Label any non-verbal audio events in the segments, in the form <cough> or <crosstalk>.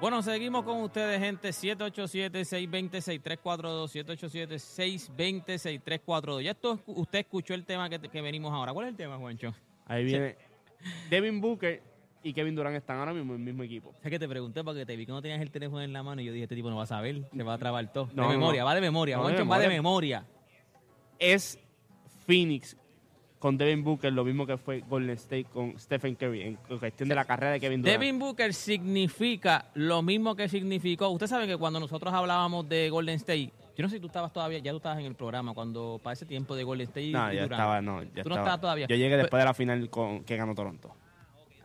Bueno, seguimos con ustedes, gente. 787-620-6342. 787-620-6342. Ya esto, usted escuchó el tema que, que venimos ahora. ¿Cuál es el tema, Juancho? Ahí viene. <laughs> Devin Booker y Kevin Durant están ahora mismo en el mismo equipo. Es que te pregunté porque te vi que no tenías el teléfono en la mano y yo dije, este tipo no va a saber, se va a trabar todo. No, de memoria, no. va de memoria. No, de Juancho va de memoria. Es Phoenix con Devin Booker, lo mismo que fue Golden State con Stephen Curry en cuestión de la carrera de Kevin Durant. Devin Booker significa lo mismo que significó. Usted sabe que cuando nosotros hablábamos de Golden State, yo no sé si tú estabas todavía, ya tú estabas en el programa cuando para ese tiempo de Golden State. no, y ya Durant. estaba, no, ya Tú no estaba. estabas todavía. Yo llegué después de la final con, que ganó Toronto.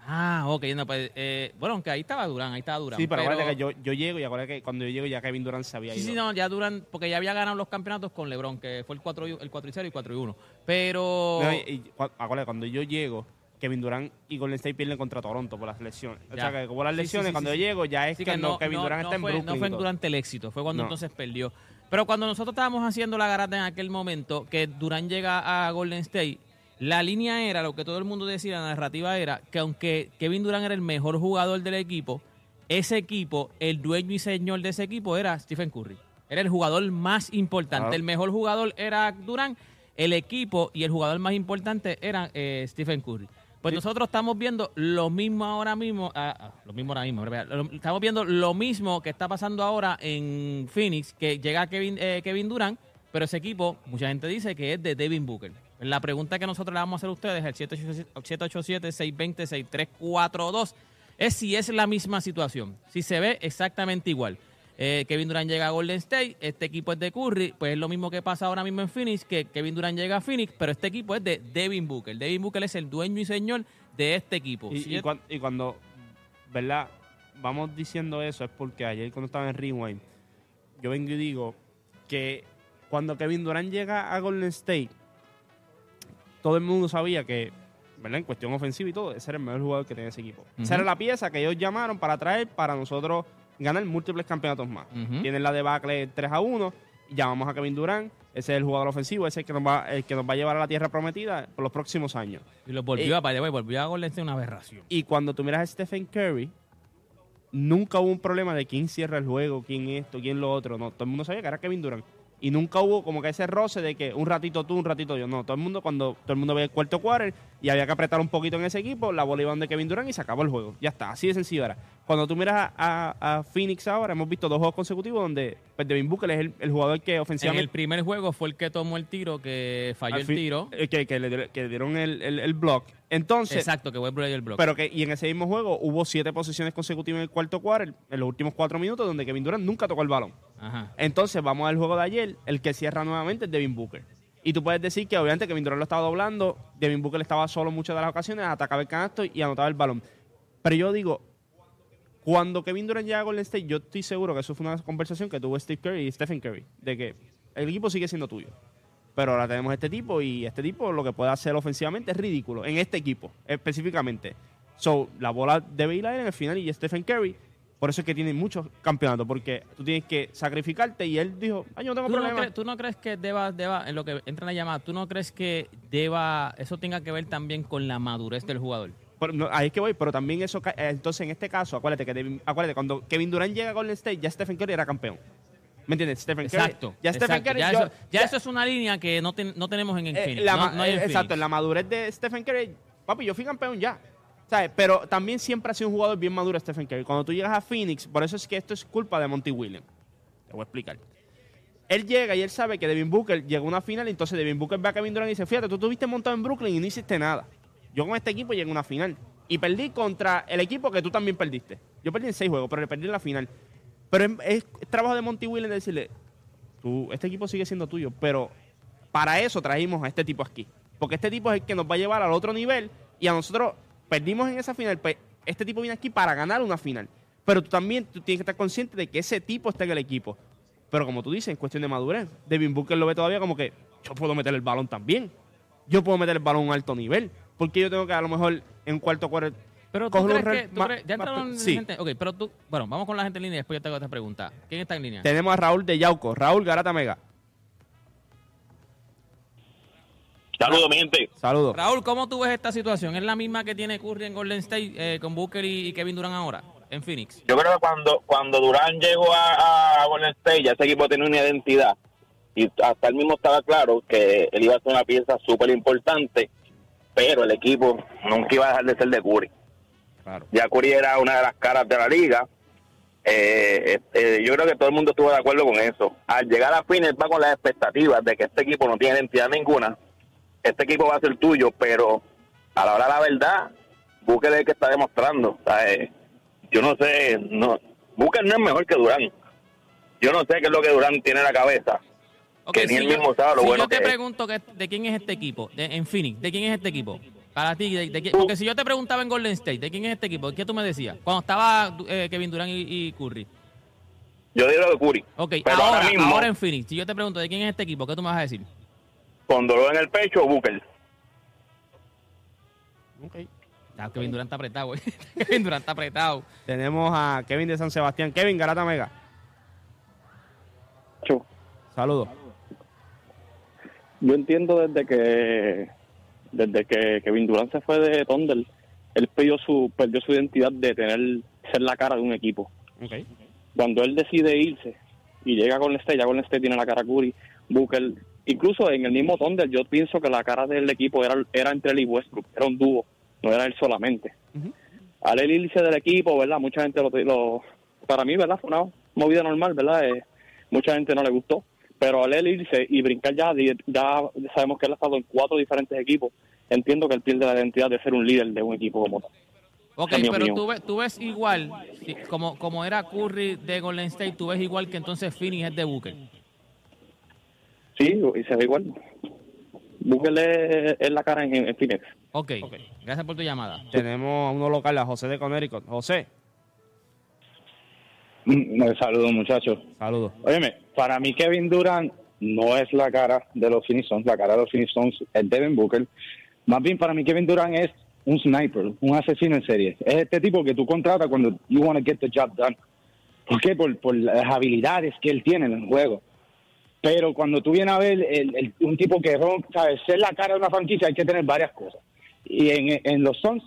Ah, ok. no, pues, eh, bueno, aunque ahí estaba Durán, ahí estaba Durán. Sí, pero, acuérdate que yo, yo llego y acuérdate que cuando yo llego ya Kevin Durant se había Sí, ido. sí, no, ya Durán, porque ya había ganado los campeonatos con LeBron, que fue el 4 y, el 4 y 0 y 4 y 1. Pero. No, y- y cu- acuérdate, cuando yo llego, Kevin Durant y Golden State pierden contra Toronto por las lesiones. O Ya. sea, que como las Sí, sí, lesiones, sí, cuando yo llego ya es que, no, Kevin Durant está en fue, Brooklyn. no fue durante el éxito, fue cuando No. entonces perdió. Pero cuando nosotros estábamos haciendo la garata en aquel momento, que Durán llega a Golden State, la línea era, lo que todo el mundo decía, la narrativa era, que aunque Kevin Durán era el mejor jugador del equipo, ese equipo, el dueño y señor de ese equipo era Stephen Curry. Era el jugador más importante. Claro. El mejor jugador era Durán, el equipo y el jugador más importante era eh, Stephen Curry. Pues Sí. nosotros estamos viendo lo mismo ahora mismo, ah, ah, lo mismo ahora mismo, estamos viendo lo mismo que está pasando ahora en Phoenix, que llega Kevin, eh, Kevin Durant, pero ese equipo, mucha gente dice que es de Devin Booker. La pregunta que nosotros le vamos a hacer a ustedes, el 787-620-6342, es si es la misma situación, si se ve exactamente igual. Eh, Kevin Durant llega a Golden State, este equipo es de Curry, pues es lo mismo que pasa ahora mismo en Phoenix, que Kevin Durant llega a Phoenix, pero este equipo es de Devin Booker. Devin Booker es el dueño y señor de este equipo. Y, cuando, ¿verdad? Vamos diciendo eso es porque ayer cuando estaba en Rewind, yo vengo y digo que cuando Kevin Durant llega a Golden State, todo el mundo sabía que, ¿verdad? En cuestión ofensiva y todo, ese era el mejor jugador que tenía ese equipo. Ujú. Esa era la pieza que ellos llamaron para traer para nosotros ganar múltiples campeonatos más. Ujú. Tienen la debacle 3 a 1, llamamos a Kevin Durant, ese es el jugador ofensivo, ese es el que nos va, el que nos va a llevar a la tierra prometida por los próximos años. y lo volvió, eh, a, volvió a Golden State una aberración. Y cuando tú miras a Stephen Curry, nunca hubo un problema de quién cierra el juego, quién esto, quién lo otro. No, todo el mundo sabía que era Kevin Durant. Y nunca hubo como que ese roce de que un ratito tú, un ratito yo. No, todo el mundo, cuando todo el mundo veía el cuarto quarter y había que apretar un poquito en ese equipo, la bola iba donde Kevin Durant y se acabó el juego. Ya está, así de sencillo era. Cuando tú miras a, a- a Phoenix ahora, hemos visto dos juegos consecutivos donde pues, Devin Booker es el, el jugador que En el ofensivamente... primer juego fue el que tomó el tiro, que falló al el tiro. eh, que, que le dieron- que dieron el, el, el block. Entonces, Exacto, que fue el block. Pero que, y en ese mismo juego hubo siete posiciones consecutivas en el cuarto quarter, en los últimos cuatro minutos, donde Kevin Durant nunca tocó el balón. Ajá. Entonces, vamos al juego de ayer, el que cierra nuevamente es Devin Booker. Y tú puedes decir que obviamente Kevin Durant lo estaba doblando, Devin Booker estaba solo muchas de las ocasiones, atacaba el canasto y anotaba el balón. Pero yo digo, cuando Kevin Durant llega a Golden State, yo estoy seguro que eso fue una conversación que tuvo Steve Curry y Stephen Curry, de que el equipo sigue siendo tuyo. Pero ahora tenemos este tipo y este tipo lo que puede hacer ofensivamente es ridículo. En este equipo, específicamente. So, la bola debe ir a él en el final y Stephen Curry. Por eso es que tiene muchos campeonatos, porque tú tienes que sacrificarte y él dijo, ay, yo no tengo ¿Tú no, problema. crees, tú no crees que deba, deba, en lo que entra en la llamada, tú no crees que deba, eso tenga que ver también con la madurez del jugador? Pero no, ahí es que voy, pero también eso, eh, entonces en este caso, acuérdate que acuérdate, cuando Kevin Durant llega a Golden State, ya Stephen Curry era campeón. ¿Me entiendes? Stephen Curry. Exacto. Ya Stephen exacto. Curry. ya, yo- eso, ya eso es una línea que no, ten- no tenemos en, en eh, Phoenix, la no- ma- no hay en eh, exacto, en la madurez de Stephen Curry, papi, yo fui campeón ya. ¿Sabes? Pero también siempre ha sido un jugador bien maduro Stephen Curry. Cuando tú llegas a Phoenix, por eso es que esto es culpa de Monty Williams. Te voy a explicar. Él llega y él sabe que Devin Booker llegó a una final, entonces Devin Booker ve a Kevin Durant y dice, fíjate, tú estuviste montado en Brooklyn y no hiciste nada. Yo con este equipo llegué a una final. Y perdí contra el equipo que tú también perdiste. Yo perdí en seis juegos, pero le perdí en la final. Pero es, es trabajo de Monty Williams de decirle, tú, este equipo sigue siendo tuyo, pero para eso trajimos a este tipo aquí. Porque este tipo es el que nos va a llevar al otro nivel y a nosotros perdimos en esa final. Pues este tipo viene aquí para ganar una final. Pero tú también tú tienes que estar consciente de que ese tipo está en el equipo. Pero como tú dices, en cuestión de madurez, Devin Booker lo ve todavía como que yo puedo meter el balón también. Yo puedo meter el balón a un alto nivel. Porque yo tengo que a lo mejor en cuarto cuarto Pero tú crees re- que, tú ma- crees- ya entraron en sí. gente, ok, pero tú, bueno, vamos con la gente en línea y después yo te hago esta pregunta. ¿Quién está en línea? Tenemos a Raúl de Yauco. Raúl Garata Mega. Saludos, mi gente. Saludos. Raúl, ¿cómo tú ves esta situación? ¿Es la misma que tiene Curry en Golden State eh, con Booker y, y Kevin Durant ahora? en Phoenix. Yo creo que cuando, cuando Durán llegó a, a Golden State, ya ese equipo tenía una identidad. Y hasta él mismo estaba claro que él iba a ser una pieza súper importante, pero el equipo nunca iba a dejar de ser de Curry. Claro. Ya Curry era una de las caras de la liga. Eh, eh, yo creo que todo el mundo estuvo de acuerdo con eso. Al llegar a Phoenix va con las expectativas de que este equipo no tiene identidad ninguna. Este equipo va a ser tuyo, pero a la hora de la verdad, Booker es el que está demostrando. O sea, eh, yo no sé, no, Booker no es mejor que Durán. Yo no sé qué es lo que Durán tiene en la cabeza. Que ni él yo- mismo sabe lo si bueno yo te que es. pregunto que- de quién es este equipo, de- en Phoenix, ¿de quién es este equipo? Para ti, de, de quién- porque si yo te preguntaba en Golden State, ¿de quién es este equipo? ¿Qué tú me decías? Cuando estaba eh, Kevin Durant y, y Curry. Yo digo de Curry. Ok, pero ahora, ahora mismo, ahora en Phoenix, si yo te pregunto de quién es este equipo, ¿qué tú me vas a decir? con dolor en el pecho, Booker. Ok. Ah, Kevin Durant está apretado, güey. <laughs> Kevin Durant está apretado. Tenemos a Kevin de San Sebastián. Kevin, Garata Mega. Saludos. Yo entiendo desde que desde que Kevin Durant se fue de Thunder, él perdió su perdió su identidad de tener ser la cara de un equipo. Cuando él decide irse y llega con State, ya con State tiene la cara Curry, Booker, incluso en el mismo Thunder, yo pienso que la cara del equipo era era entre él y Westbrook, era un dúo, no era él solamente. Ujú. Al él irse del equipo, ¿verdad? Mucha gente lo, lo para mí, ¿verdad? Fue una movida normal, ¿verdad? Eh, mucha gente no le gustó. Pero al él irse y brincar ya, ya sabemos que él ha estado en cuatro diferentes equipos. Entiendo que él pierde la identidad de ser un líder de un equipo como tal. Ok, es pero tú ves, tú ves igual, como, como era Curry de Golden State, tú ves igual que entonces Phoenix es de Booker. Sí, y se ve igual. Búsquele es, es la cara en, en Phoenix. Ok, gracias por tu llamada. Tenemos a uno local, a José de Connecticut. José, Un saludo, muchachos. saludos. Óyeme, para mí Kevin Durant no es la cara de los Phoenix Suns. La cara de los Phoenix Suns es Devin Booker. Más bien, para mí Kevin Durant es un sniper, un asesino en serie. Es este tipo que tú contratas cuando you want to get the job done. ¿Por qué? Por, por las habilidades que él tiene en el juego. Pero cuando tú vienes a ver el- el- un tipo que ron- sabes, ser la cara de una franquicia hay que tener varias cosas. Y en, en los Suns,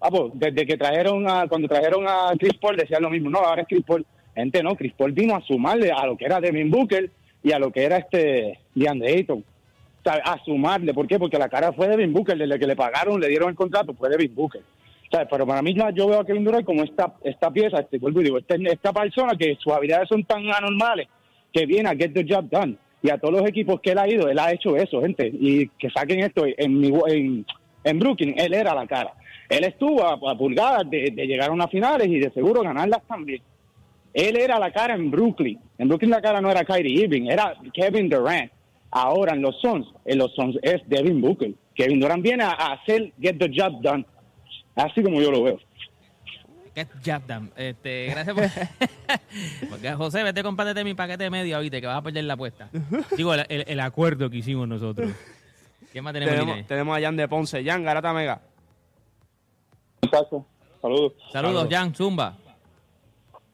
ah, pues, desde que trajeron a, cuando trajeron a Chris Paul decían lo mismo, no, ahora es Chris Paul. Gente, no, Chris Paul vino a sumarle a lo que era Devin Booker y a lo que era este DeAndre Ayton. A sumarle, ¿por qué? Porque la cara fue Devin Booker, desde que le pagaron, le dieron el contrato, fue Devin Booker. ¿Sabes? Pero para mí yo veo a Kevin Durant como esta, esta pieza, este, vuelvo y digo, esta, esta persona que sus habilidades son tan anormales que viene a get the job done. Y a todos los equipos que él ha ido, él ha hecho eso, gente. Y que saquen esto en, en, en Brooklyn, él era la cara. Él estuvo a, a pulgadas de, de llegar a unas finales y de seguro ganarlas también. Él era la cara en Brooklyn. En Brooklyn la cara no era Kyrie Irving, era Kevin Durant. Ahora en los Suns, en los Suns es Devin Booker. Kevin Durant viene a, a hacer get the job done. Así como yo lo veo. Get job done. Este, gracias por... <laughs> Porque, José, vete compártete mi paquete de media, oíste, que vas a perder la apuesta. Digo, el, el- el acuerdo que hicimos nosotros. ¿Qué más tenemos, en Tenemos, tenemos a Jan de Ponce. Jan, Garata Mega. Muchachos, saludos. Saludos, Jan, Zumba.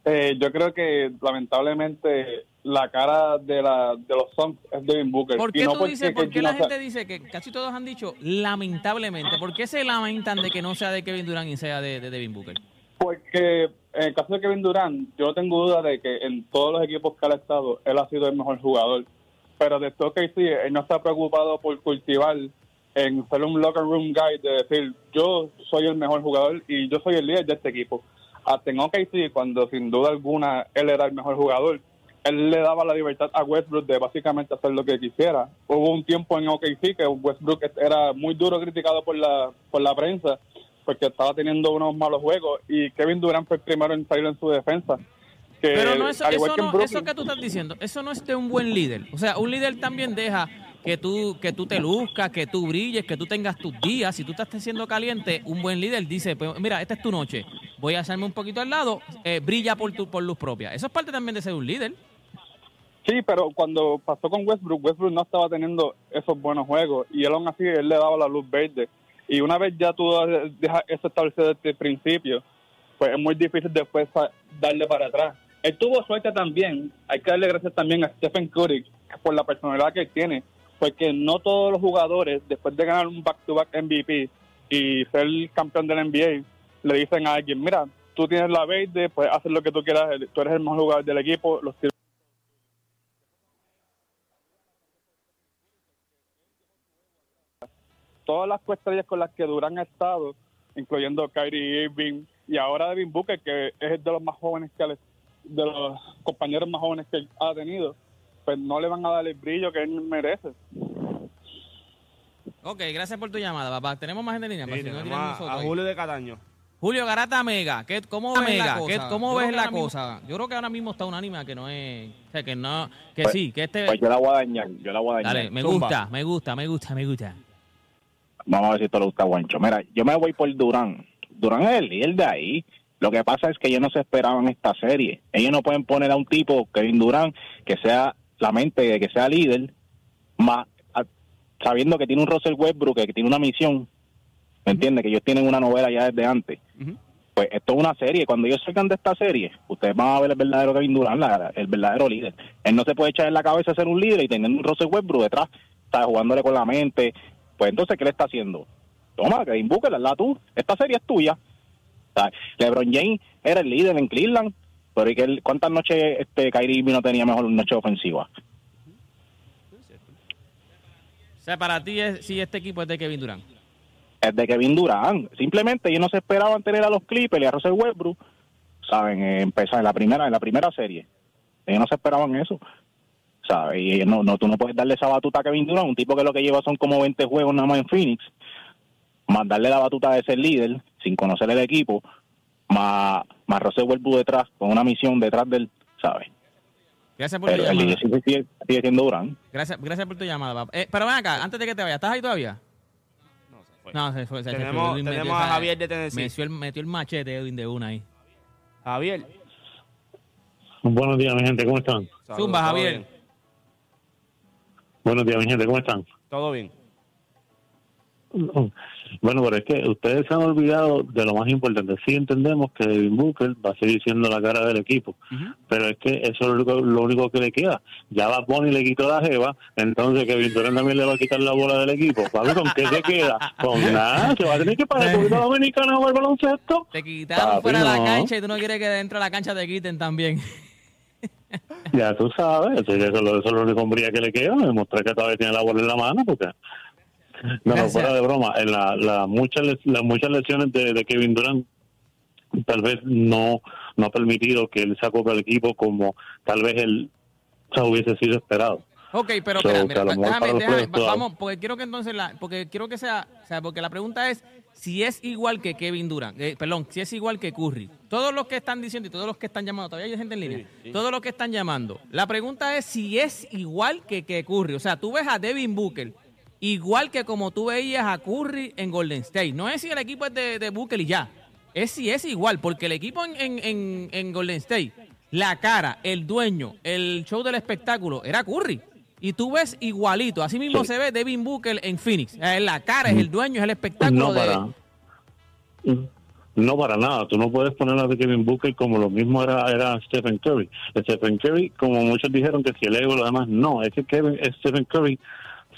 Eh, yo creo que lamentablemente la cara de la de los Suns es Devin Booker. ¿Por qué no tú porque dices, por qué no la gente dice que casi todos han dicho lamentablemente? ¿Por qué se lamentan de que no sea de Kevin Durant y sea de, de Devin Booker? Porque en el caso de Kevin Durant, yo tengo duda de que en todos los equipos que él ha estado, él ha sido el mejor jugador. Pero de esto que sí, él no está preocupado por cultivar en ser un locker room guy, de decir, yo soy el mejor jugador y yo soy el líder de este equipo. Hasta en OKC, cuando sin duda alguna él era el mejor jugador, él le daba la libertad a Westbrook de básicamente hacer lo que quisiera. Hubo un tiempo en OKC que Westbrook era muy duro criticado por la, por la prensa porque estaba teniendo unos malos juegos y Kevin Durant fue el primero en salir en su defensa. Que, Pero no, eso, que no, Brooklyn- eso que tú estás diciendo, eso no es de un buen líder. O sea, un líder también deja que tú, que tú te luzcas, que tú brilles, que tú tengas tus días. Si tú estás siendo caliente, un buen líder dice, pues, mira, esta es tu noche, voy a hacerme un poquito al lado, eh, brilla por tu por luz propia. Eso es parte también de ser un líder. Sí, pero cuando pasó con Westbrook, Westbrook no estaba teniendo esos buenos juegos y él aún así él le daba la luz verde. Y una vez ya tú dejas eso establecido desde el principio, pues es muy difícil después darle para atrás. Él tuvo suerte también, hay que darle gracias también a Stephen Curry por la personalidad que él tiene, porque no todos los jugadores, después de ganar un back-to-back MVP y ser campeón del NBA, le dicen a alguien, mira, tú tienes la verde, puedes hacer lo que tú quieras, tú eres el mejor jugador del equipo, los todas las estrellas con las que Durán ha estado, incluyendo Kyrie Irving y ahora Devin Booker, que es de los más jóvenes que de los compañeros más jóvenes que ha tenido, pues no le van a dar el brillo que él merece. Ok, gracias por tu llamada, papá. Tenemos más gente en línea. Sí, para si no a, nosotros a. Julio de Cataño. Julio Garata Mega, ¿qué, ¿cómo ves Mega, la cosa? ¿qué- ¿Cómo yo ves creo que la ahora mismo- cosa? Yo creo que ahora mismo está unánime que no es, o sea, que no, que Pues- sí, que este, Pues yo la voy a dañar, yo la voy a dañar. dale, me Zumba. gusta, me gusta, me gusta, me gusta. Vamos a ver si esto le gusta a Juancho. Mira, yo me voy por Durán. Durán es el líder de ahí. Lo que pasa es que ellos no se esperaban esta serie. Ellos no pueden poner a un tipo, Kevin Durán, que sea la mente, de que sea líder, más a- sabiendo que tiene un Russell Westbrook, que tiene una misión. ¿Me entiendes? Que ellos tienen una novela ya desde antes. Pues esto es una serie. Cuando ellos salgan de esta serie, ustedes van a ver el verdadero Kevin Durant, la- el verdadero líder. Él no se puede echar en la cabeza a ser un líder y teniendo un Russell Westbrook detrás, ¿sabes? jugándole con la mente. Pues entonces, ¿qué le está haciendo? Toma, Kevin Booker, la tú. Esta serie es tuya. LeBron James era el líder en Cleveland, pero ¿y que él- ¿cuántas noches este Kyrie no tenía mejor noche ofensiva? O sea, para ti, es, si este equipo es de Kevin Durant. es de Kevin Durant. Simplemente ellos no se esperaban tener a los Clippers y a Russell Westbrook, saben, eh, empezar en la primera en la primera serie. Ellos no se esperaban eso. ¿Sabes? Y no, no, tú no puedes darle esa batuta a Kevin Durant, un tipo que lo que lleva son como 20 juegos nada más en Phoenix, más darle la batuta de ser líder, sin conocer el equipo, más, más Russell Westbrook detrás, con una misión detrás del, ¿sabes? Gracias por tu Pero el llamada. líder sigue, sigue, siendo Durant. Gracias, gracias por tu llamada, papá. Eh, pero ven acá, antes de que te vayas, ¿estás ahí todavía? No, se fue. No, se fue. se- se Tenemos- fue. Tenemos metió a Javier de Tennessee. Metió el, metió el machete Edwin de una ahí. Javier. Buenos días, mi gente, ¿cómo están? Saludos, Zumba, Javier. bien. Buenos días, mi gente, ¿cómo están? Todo bien. Bueno, pero es que ustedes se han olvidado de lo más importante. Sí entendemos que Devin Booker va a seguir siendo la cara del equipo, pero es que eso es lo único, lo único que le queda. Ya va Bonnie le quitó la jeva, entonces que Durant también le va a quitar la bola del equipo. ¿con qué se queda? Con <laughs> nada, se va a tener que pagar el poquito dominicano a jugar baloncesto. Te quitaron Papi, fuera de la cancha y tú no quieres que dentro de la cancha te quiten también. Ya tú sabes, eso, eso es lo- eso es lo único que le queda, demostrar que todavía tiene la bola en la mano, porque... No, Gracias. fuera de broma, en la, la muchas, las muchas lesiones de, de Kevin Durant tal vez no, no ha permitido que él se acople al equipo como tal vez él se hubiese sido esperado. Ok, pero So, espera, mira, déjame, déjame, vamos, porque quiero que entonces la, porque quiero que sea, o sea, porque la pregunta es si es igual que Kevin Durant, eh, perdón, si es igual que Curry. Todos los que están diciendo y todos los que están llamando, todavía hay gente en línea, todos los que están llamando, la pregunta es si es igual que, que Curry. O sea, tú ves a Devin Booker igual que como tú veías a Curry en Golden State. No es si el equipo es de, de Booker y ya, es si es igual, porque el equipo en, en, en, en Golden State, la cara, el dueño, el show del espectáculo, era Curry. Y tú ves igualito, así mismo Sí. se ve Devin Booker en Phoenix. La cara es el dueño, es el espectáculo No de... para, no para nada, tú no puedes poner a Kevin Booker como lo mismo era, era Stephen Curry. Stephen Curry, como muchos dijeron que si el ego lo demás, no, es que Kevin, Stephen Curry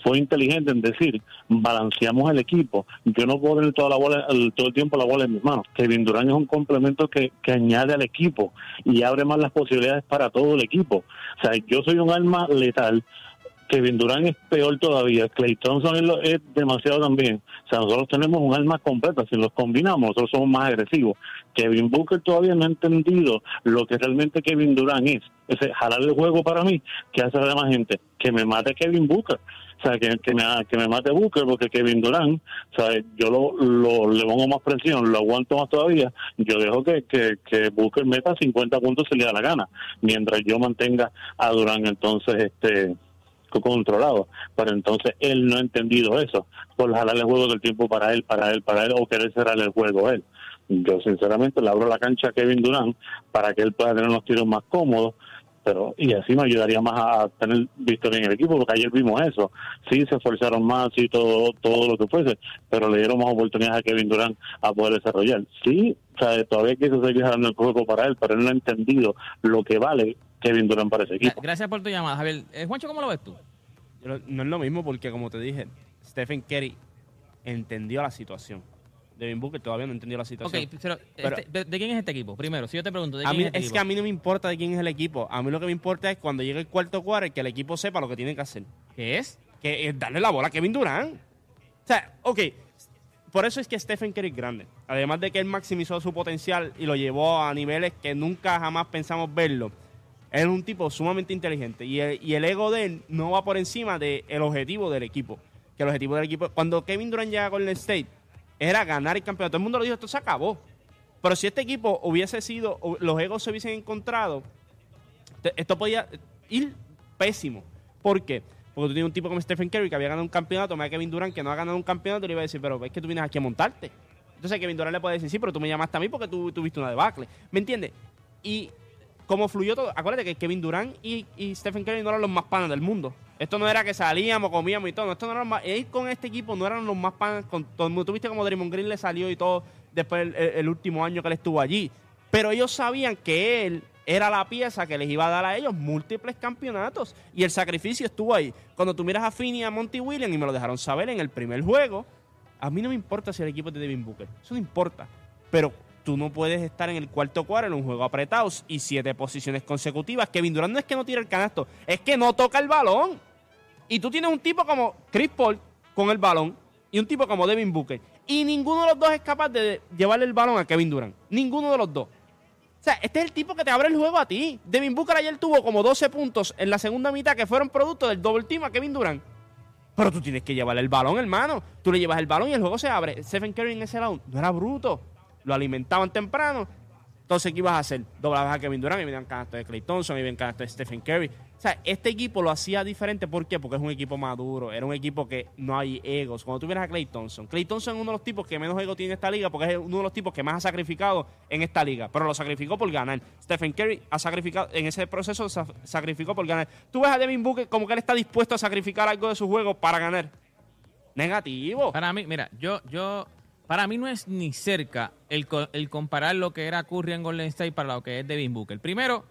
fue inteligente en decir, balanceamos el equipo. Yo no puedo tener toda la bola, el- todo el tiempo la bola en mis manos. Kevin Durant es un complemento que, que añade al equipo y abre más las posibilidades para todo el equipo. O sea, yo soy un alma letal. Kevin Durant es peor todavía. Clay Thompson es, es demasiado también. O sea, nosotros tenemos un alma completa. Si los combinamos, nosotros somos más agresivos. Kevin Booker todavía no ha entendido lo que realmente Kevin Durant es. Ese jalar el juego para mí, que hace la demás gente? Que me mate Kevin Booker. O sea, que, que, me, que me mate Booker porque Kevin Durant, o sea, yo lo, lo, le pongo más presión, lo aguanto más todavía. Yo dejo que, que, que Booker meta 50 puntos si le da la gana, mientras yo mantenga a Durant entonces este controlado. Pero entonces él no ha entendido eso, por jalar el juego del tiempo para él, para él, para él, o querer cerrar el juego él. Yo sinceramente le abro la cancha a Kevin Durant para que él pueda tener unos tiros más cómodos, pero y así me ayudaría más a tener victoria en el equipo, porque ayer vimos eso. Sí, se esforzaron más y todo, todo lo que fuese, pero le dieron más oportunidades a Kevin Durant a poder desarrollar. Sí, o sea, todavía quiso seguir jalando el juego para él, pero él no ha entendido lo que vale Kevin Durant para ese equipo. Gracias por tu llamada, Javier. Eh, Juancho, ¿cómo lo ves tú? No es lo mismo porque, como te dije, Stephen Curry entendió la situación. Devin Booker todavía no entendió la Ok, situación. pero, Pero- este, ¿de, de quién es este equipo? Primero, si yo te pregunto, ¿de A quién mí, es este es equipo? que a mí no me importa de quién es el equipo. A mí lo que me importa es cuando llegue el cuarto cuarto que el equipo sepa lo que tiene que hacer. ¿Qué es? Que es darle la bola a Kevin Durant. O sea, ok. Por eso es que Stephen Curry es grande. Además de que él maximizó su potencial y lo llevó a niveles que nunca jamás pensamos verlo. Él es un tipo sumamente inteligente. Y el, y el ego de él no va por encima del objetivo del equipo. Que el objetivo del equipo. Cuando Kevin Durant llega con el State, era ganar el campeonato. Todo el mundo lo dijo, esto se acabó. Pero si este equipo hubiese sido, los egos se hubiesen encontrado, esto podía ir pésimo. ¿Por qué? Porque tú tienes un tipo como Stephen Curry que había ganado un campeonato, más Kevin Durant que no ha ganado un campeonato, y le iba a decir, pero es que tú vienes aquí a montarte. Entonces Kevin Durant le puede decir, sí, pero tú me llamaste a mí porque tú tuviste una debacle. ¿Me entiendes? Y como fluyó todo, acuérdate que Kevin Durant y, y Stephen Curry no eran los más panas del mundo. Esto no era que salíamos, comíamos y todo. Esto no era más, ellos con este equipo no eran los más panas con todo el mundo. Tuviste como Draymond Green le salió y todo después el, último año que él estuvo allí. Pero ellos sabían que él era la pieza que les iba a dar a ellos múltiples campeonatos. Y el sacrificio estuvo ahí. Cuando tú miras a Finney y a Monty Williams, y me lo dejaron saber en el primer juego, a mí no me importa si el equipo es de Devin Booker. Eso no importa. Pero tú no puedes estar en el cuarto cuadro en un juego apretado y siete posiciones consecutivas. Kevin Durant no es que no tira el canasto, es que no toca el balón. Y tú tienes un tipo como Chris Paul con el balón y un tipo como Devin Booker. Y ninguno de los dos es capaz de llevarle el balón a Kevin Durant. Ninguno de los dos. O sea, este es el tipo que te abre el juego a ti. Devin Booker ayer tuvo como 12 puntos en la segunda mitad que fueron producto del double team a Kevin Durant. Pero tú tienes que llevarle el balón, hermano. Tú le llevas el balón y el juego se abre. Stephen Curry en ese lado no era bruto. Lo alimentaban temprano. Entonces, ¿qué ibas a hacer? Doblabas a Kevin Durant y venían canastos de Clay Thompson y venían canastos de Stephen Curry. O sea, este equipo lo hacía diferente. ¿Por qué? Porque es un equipo maduro. Era un equipo que no hay egos. Cuando tú vienes a Clay Thompson, Clay Thompson es uno de los tipos que menos ego tiene en esta liga porque es uno de los tipos que más ha sacrificado en esta liga. Pero lo sacrificó por ganar. Stephen Curry ha sacrificado, en ese proceso sa- sacrificó por ganar. Tú ves a Devin Booker como que él está dispuesto a sacrificar algo de su juego para ganar. Negativo. Para mí, mira, yo, yo, para mí no es ni cerca el, el comparar lo que era Curry en Golden State para lo que es Devin Booker. Primero,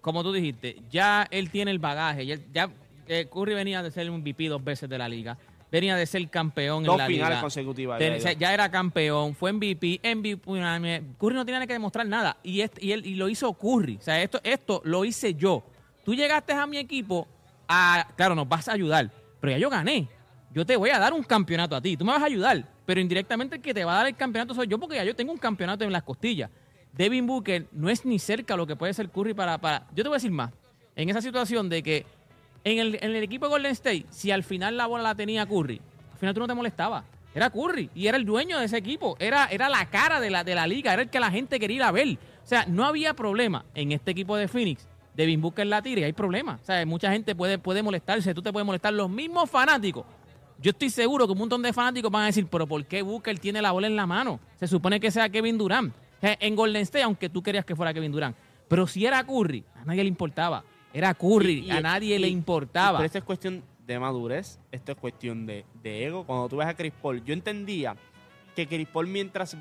como tú dijiste, ya él tiene el bagaje. Ya, ya, eh, Curry venía de ser un MVP dos veces de la liga. Venía de ser campeón Dos en la finales liga. consecutivas. Ten- ya, o sea, ya. ya era campeón, fue MVP, MVP. Curry no tiene que demostrar nada. Y, este- y, él, y lo hizo Curry. O sea, esto, esto lo hice yo. Tú llegaste a mi equipo a. Claro, nos vas a ayudar. Pero ya yo gané. Yo te voy a dar un campeonato a ti. Tú me vas a ayudar. Pero indirectamente el que te va a dar el campeonato soy yo porque ya yo tengo un campeonato en las costillas. Devin Booker no es ni cerca lo que puede ser Curry para, para. Yo te voy a decir más. En esa situación de que en el, en el equipo de Golden State, si al final la bola la tenía Curry, al final tú no te molestaba. Era Curry y era el dueño de ese equipo. Era, era la cara de la, de la liga, era el que la gente quería ir a ver. O sea, no había problema en este equipo de Phoenix. Devin Booker la tira y hay problema. O sea, mucha gente puede, puede molestarse, tú te puedes molestar. Los mismos fanáticos. Yo estoy seguro que un montón de fanáticos van a decir, pero ¿por qué Booker tiene la bola en la mano? Se supone que sea Kevin Durant. Sea, En Golden State, aunque tú querías que fuera Kevin Durant. Pero si era Curry, a nadie le importaba. Era Curry, Y- y- a nadie le importaba. Pero esto es cuestión de madurez, esto es cuestión de, de ego. Cuando tú ves a Chris Paul, yo entendía que Chris Paul mientras,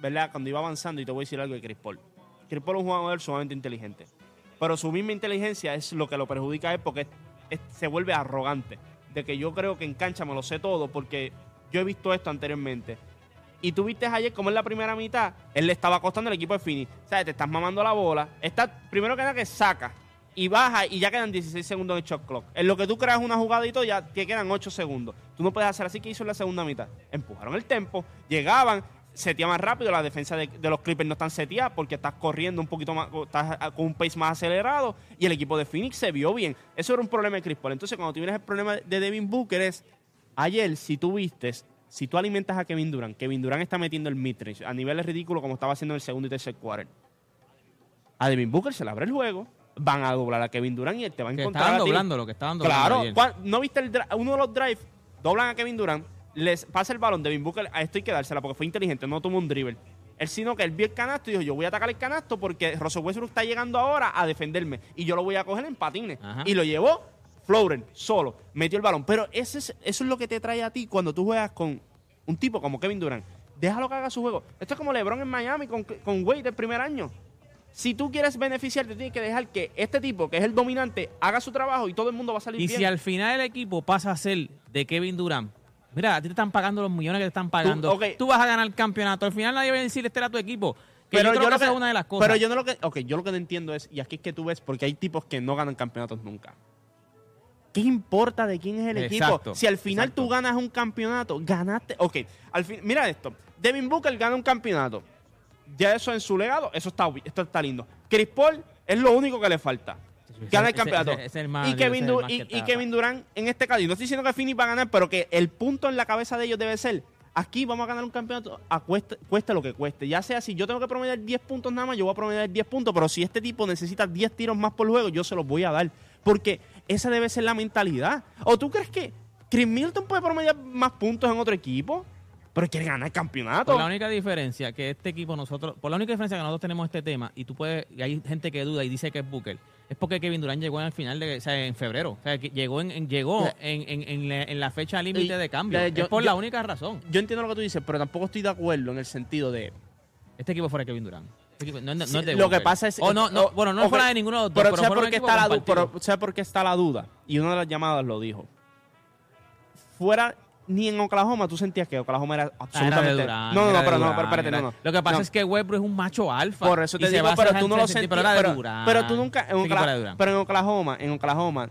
¿verdad? Cuando iba avanzando, y te voy a decir algo de Chris Paul. Chris Paul es un jugador sumamente inteligente. Pero su misma inteligencia es lo que lo perjudica a él porque es- es- se vuelve arrogante. De que yo creo que en cancha me lo sé todo porque yo he visto esto anteriormente. Y tú viste ayer como en la primera mitad, él le estaba costando al equipo de Fini. ¿Sabes? Te estás mamando la bola. Está, primero que nada que saca y baja y ya quedan 16 segundos de shot clock. En lo que tú creas una jugada ya te quedan 8 segundos. Tú no puedes hacer así que hizo en la segunda mitad. Empujaron el tempo, llegaban, seteaban rápido. La defensa de, los Clippers no están seteadas porque estás corriendo un poquito más, estás con un pace más acelerado. Y el equipo de Phoenix se vio bien. Eso era un problema de Chris Paul. Entonces, cuando tú vienes el problema de Devin Booker es Ayer, si tú vistes, si tú alimentas a Kevin Durant, Kevin Durant está metiendo el midrange a niveles ridículos como estaba haciendo en el segundo y tercer quarter. A Devin Booker se le abre el juego, van a doblar a Kevin Durant y él te va a que encontrar. estaban a ti. doblando lo que estaban doblando. Claro, ayer. ¿cuál- ¿no viste el uno de los drives? Doblan a Kevin Durant, les pasa el balón, Devin Booker, a esto hay que dársela porque fue inteligente, no tomó un dribble. Él sino que él vio el canasto y dijo, yo voy a atacar el canasto porque Russell Westbrook está llegando ahora a defenderme y yo lo voy a coger en patines. Ajá. Y lo llevó Floren, solo, metió el balón. Pero ese es, eso es lo que te trae a ti cuando tú juegas con un tipo como Kevin Durant. Déjalo que haga su juego. Esto es como LeBron en Miami con, con Wade el primer año. Si tú quieres beneficiarte, tienes que dejar que este tipo, que es el dominante, haga su trabajo y todo el mundo va a salir Y bien. si al final el equipo pasa a ser de Kevin Durant, Mira, a ti te están pagando los millones que te están pagando. Tú, vas a ganar el campeonato. Al final nadie va a decir, este era tu equipo. Que Pero yo creo yo que- es una de las cosas. Pero yo no lo que, ok, yo lo que no entiendo es, y aquí es que tú ves, porque hay tipos que no ganan campeonatos nunca. ¿Qué importa de quién es el Exacto, equipo? Si al final exacto. tú ganas un campeonato, ganaste. Ok, al fin, mira esto. Devin Booker gana un campeonato. Ya eso en su legado, eso está, esto está lindo. Chris Paul es lo único que le falta. Gana el campeonato. ese- ese es el más- y, Kevin el y- Kevin Durant en este caso. Y no estoy diciendo que Phoenix va a ganar, pero que el punto en la cabeza de ellos debe ser. Aquí vamos a ganar un campeonato a cueste, cueste lo que cueste. Ya sea si yo tengo que promediar 10 puntos nada más, yo voy a promediar 10 puntos. Pero si este tipo necesita 10 tiros más por juego, yo se los voy a dar. Porque esa debe ser la mentalidad. ¿O tú crees que Chris Milton puede promediar más puntos en otro equipo? Pero quiere ganar el campeonato. Por la única diferencia que este equipo nosotros, por la única diferencia que nosotros tenemos este tema, y tú puedes, y hay gente que duda y dice que es Booker, es porque Kevin Durant llegó en el final de, o sea, en febrero, o sea, que llegó en, en- llegó en, en- en la, en la fecha límite de cambio. yo- es por yo- la única razón. Yo entiendo lo que tú dices, pero tampoco estoy de acuerdo en el sentido de. Este equipo fuera Kevin Durant. No, no Sí, de lo que pasa es. O no, no, o- bueno, no ok, fuera de ninguno de los dos, Pero, pero, ¿sabes fuera por qué está la du- compartido. pero ¿sabes por qué está la duda? Y una de las llamadas lo dijo. Fuera ni en Oklahoma tú sentías que Oklahoma era Ah, era absolutamente. No, no, pero no, pero espérate, era- no, no. Lo que pasa es que Westbrook es un macho alfa. Por eso te digo, pero tú no lo sentías. Pero pero, pero tú nunca. En Oklahoma, pero en Oklahoma, en Oklahoma,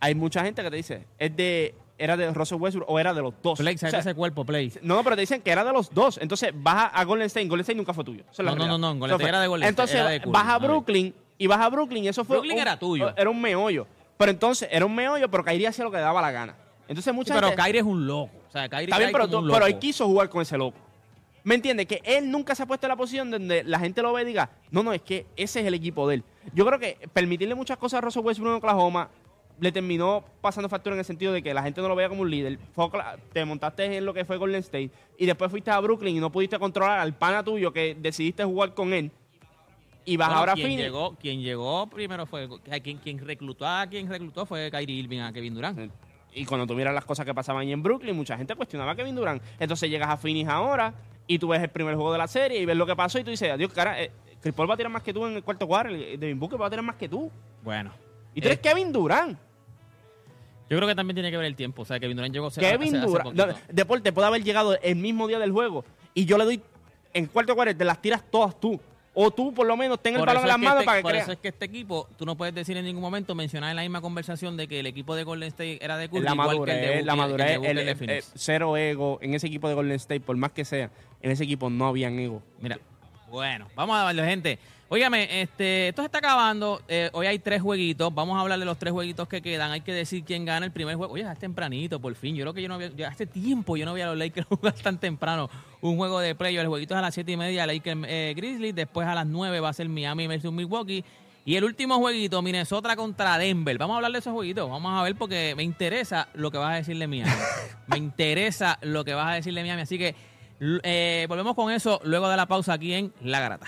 hay mucha gente que te dice, es de, era de Russell Westbrook o era de los dos. Play, O ¿sabes sea, ese cuerpo, Play? no, pero te dicen que era de los dos. Entonces vas a, Golden State. Golden State nunca fue tuyo. No, no, no, no, Golden. State era de Golden State, Entonces vas a. Brooklyn y vas a Brooklyn y eso fue. Brooklyn era tuyo. Era un meollo. Pero entonces era un meollo, pero Kyrie hacía lo que le daba la gana. Entonces mucha pero gente. Kyrie es un loco. O sea, Kyrie Está bien, pero, tú- pero él quiso jugar con ese loco. ¿Me entiendes? Que él nunca se ha puesto en la posición donde la gente lo ve y diga, no, no, es que ese es el equipo de él. Yo creo que permitirle muchas cosas a Russell Westbrook en Oklahoma le terminó pasando factura en el sentido de que la gente no lo veía como un líder. Te montaste en lo que fue Golden State y después fuiste a Brooklyn y no pudiste controlar al pana tuyo que decidiste jugar con él. Y vas Bueno, ahora a quien Phoenix. llegó, quien llegó primero fue quien, quien reclutó a quien reclutó fue Kyrie Irving a Kevin Durant. Y cuando tú miras las cosas que pasaban ahí en Brooklyn, mucha gente cuestionaba a Kevin Durant. Entonces llegas a Phoenix ahora y tú ves el primer juego de la serie y ves lo que pasó y tú dices, adiós, cara, eh, Chris Paul va a tirar más que tú en el cuarto cuadro, Devin Booker va a tirar más que tú. Bueno, Y tú eres Eh, Kevin Durant. Yo creo que también tiene que ver el tiempo. O sea, Kevin Durant llegó hace- Kevin hace- hace Durant. Deporte puede haber llegado el mismo día del juego y yo le doy en cuarto cuadro, te las tiras todas tú. O tú por lo menos ten el Por balón en las que manos este- para que Por creas. eso es que este equipo, tú no puedes decir en ningún momento, mencionar en la misma conversación de que el equipo de Golden State era de Curry, la igual que el madurez, de Booker, la el madurez, el- de el- Phoenix. eh, cero ego en ese equipo de Golden State, por más que sea, en ese equipo no habían ego. Mira, bueno, vamos a darle, gente. Óigame, este, esto se está acabando. eh, hoy hay tres jueguitos. Vamos a hablar de los tres jueguitos que quedan. Hay que decir quién gana el primer juego. Oye, es tempranito, por fin. Yo creo que yo no había, ya hace tiempo yo no veía a los Lakers <laughs> jugar tan temprano. Un juego de playoff. El jueguito es a las siete y media, Lakers eh, Grizzlies. Después a las 9 va a ser Miami versus Milwaukee. Y el último jueguito, Minnesota contra Denver. Vamos a hablar de esos jueguitos. Vamos a ver porque me interesa lo que vas a decirle Miami. <laughs> me interesa lo que vas a decirle Miami. Así que eh, volvemos con eso luego de la pausa aquí en La Garata.